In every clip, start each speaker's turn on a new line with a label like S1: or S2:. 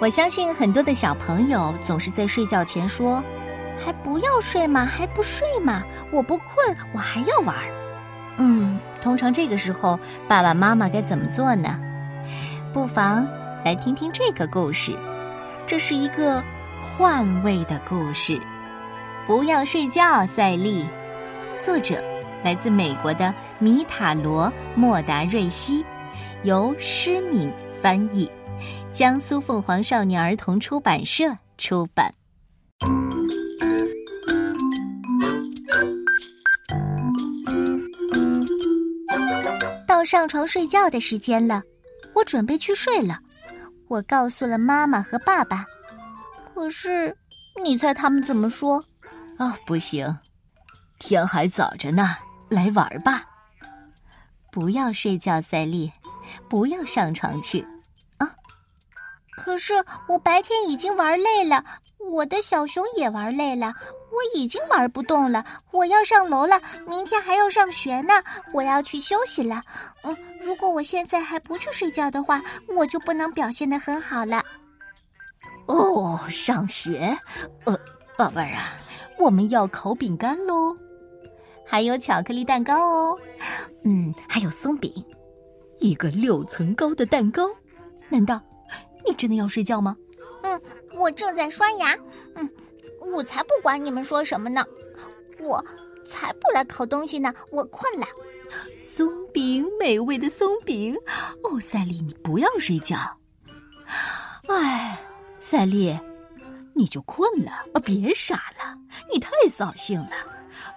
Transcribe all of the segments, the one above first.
S1: 我相信很多的小朋友总是在睡觉前说：“
S2: 还不要睡吗？还不睡吗？我不困，我还要玩。”
S1: 嗯，通常这个时候，爸爸妈妈该怎么做呢？不妨来听听这个故事。这是一个换位的故事。不要睡觉，赛丽。作者来自美国的米塔罗·莫达瑞西，由施敏翻译，江苏凤凰少年儿童出版社出版。
S2: 到上床睡觉的时间了，我准备去睡了。我告诉了妈妈和爸爸，可是你猜他们怎么说？
S1: 哦，不行，天还早着呢，来玩吧。不要睡觉，赛丽，不要上床去。
S2: 可是我白天已经玩累了，我的小熊也玩累了，我已经玩不动了。我要上楼了，明天还要上学呢，我要去休息了。嗯，如果我现在还不去睡觉的话，我就不能表现的很好了。
S1: 哦，上学，呃，宝贝儿啊。我们要烤饼干喽，还有巧克力蛋糕哦，嗯，还有松饼，一个六层高的蛋糕。难道你真的要睡觉吗？
S2: 嗯，我正在刷牙。嗯，我才不管你们说什么呢，我才不来烤东西呢，我困了。
S1: 松饼，美味的松饼。哦，赛丽，你不要睡觉。哎，赛丽。你就困了啊！别傻了，你太扫兴了。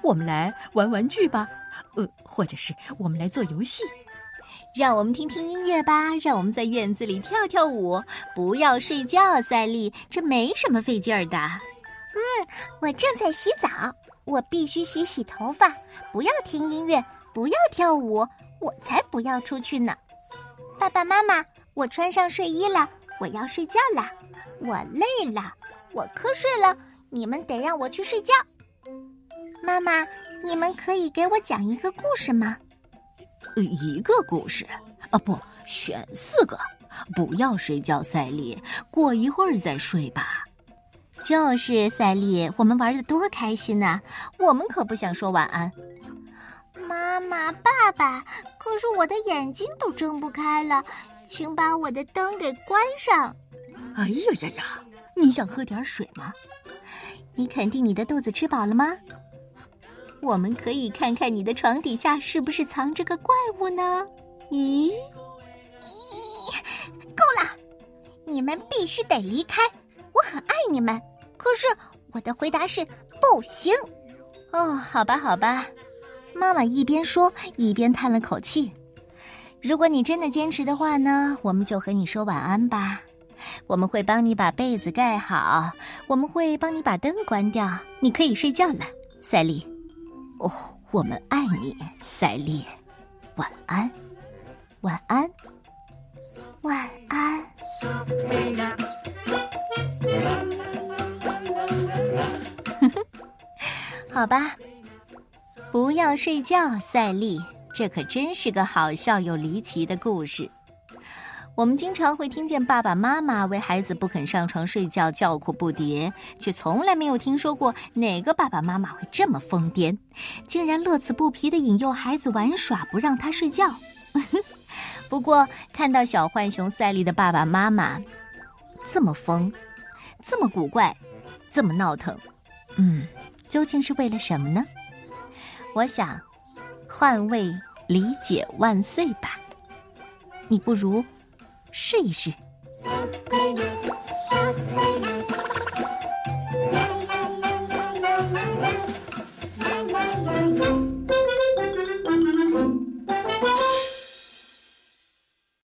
S1: 我们来玩玩具吧，呃，或者是我们来做游戏。让我们听听音乐吧，让我们在院子里跳跳舞。不要睡觉，赛丽，这没什么费劲儿的。
S2: 嗯，我正在洗澡，我必须洗洗头发。不要听音乐，不要跳舞，我才不要出去呢。爸爸妈妈，我穿上睡衣了，我要睡觉了，我累了。我瞌睡了，你们得让我去睡觉。妈妈，你们可以给我讲一个故事吗？
S1: 一个故事啊，不选四个。不要睡觉，赛丽，过一会儿再睡吧。就是赛丽，我们玩的多开心呐！我们可不想说晚安。
S2: 妈妈，爸爸，可是我的眼睛都睁不开了，请把我的灯给关上。
S1: 哎呀呀呀！你想喝点水吗？你肯定你的肚子吃饱了吗？我们可以看看你的床底下是不是藏着个怪物呢？咦？
S2: 咦？够了！你们必须得离开！我很爱你们，可是我的回答是不行。
S1: 哦，好吧，好吧。妈妈一边说一边叹了口气。如果你真的坚持的话呢，我们就和你说晚安吧。我们会帮你把被子盖好，我们会帮你把灯关掉，你可以睡觉了，赛丽。哦，我们爱你，赛丽。晚安，晚安，
S2: 晚安。
S1: 好吧，不要睡觉，赛丽。这可真是个好笑又离奇的故事。我们经常会听见爸爸妈妈为孩子不肯上床睡觉叫苦不迭，却从来没有听说过哪个爸爸妈妈会这么疯癫，竟然乐此不疲地引诱孩子玩耍，不让他睡觉。不过，看到小浣熊赛利的爸爸妈妈这么疯，这么古怪，这么闹腾，嗯，究竟是为了什么呢？我想，换位理解万岁吧。你不如。试一试。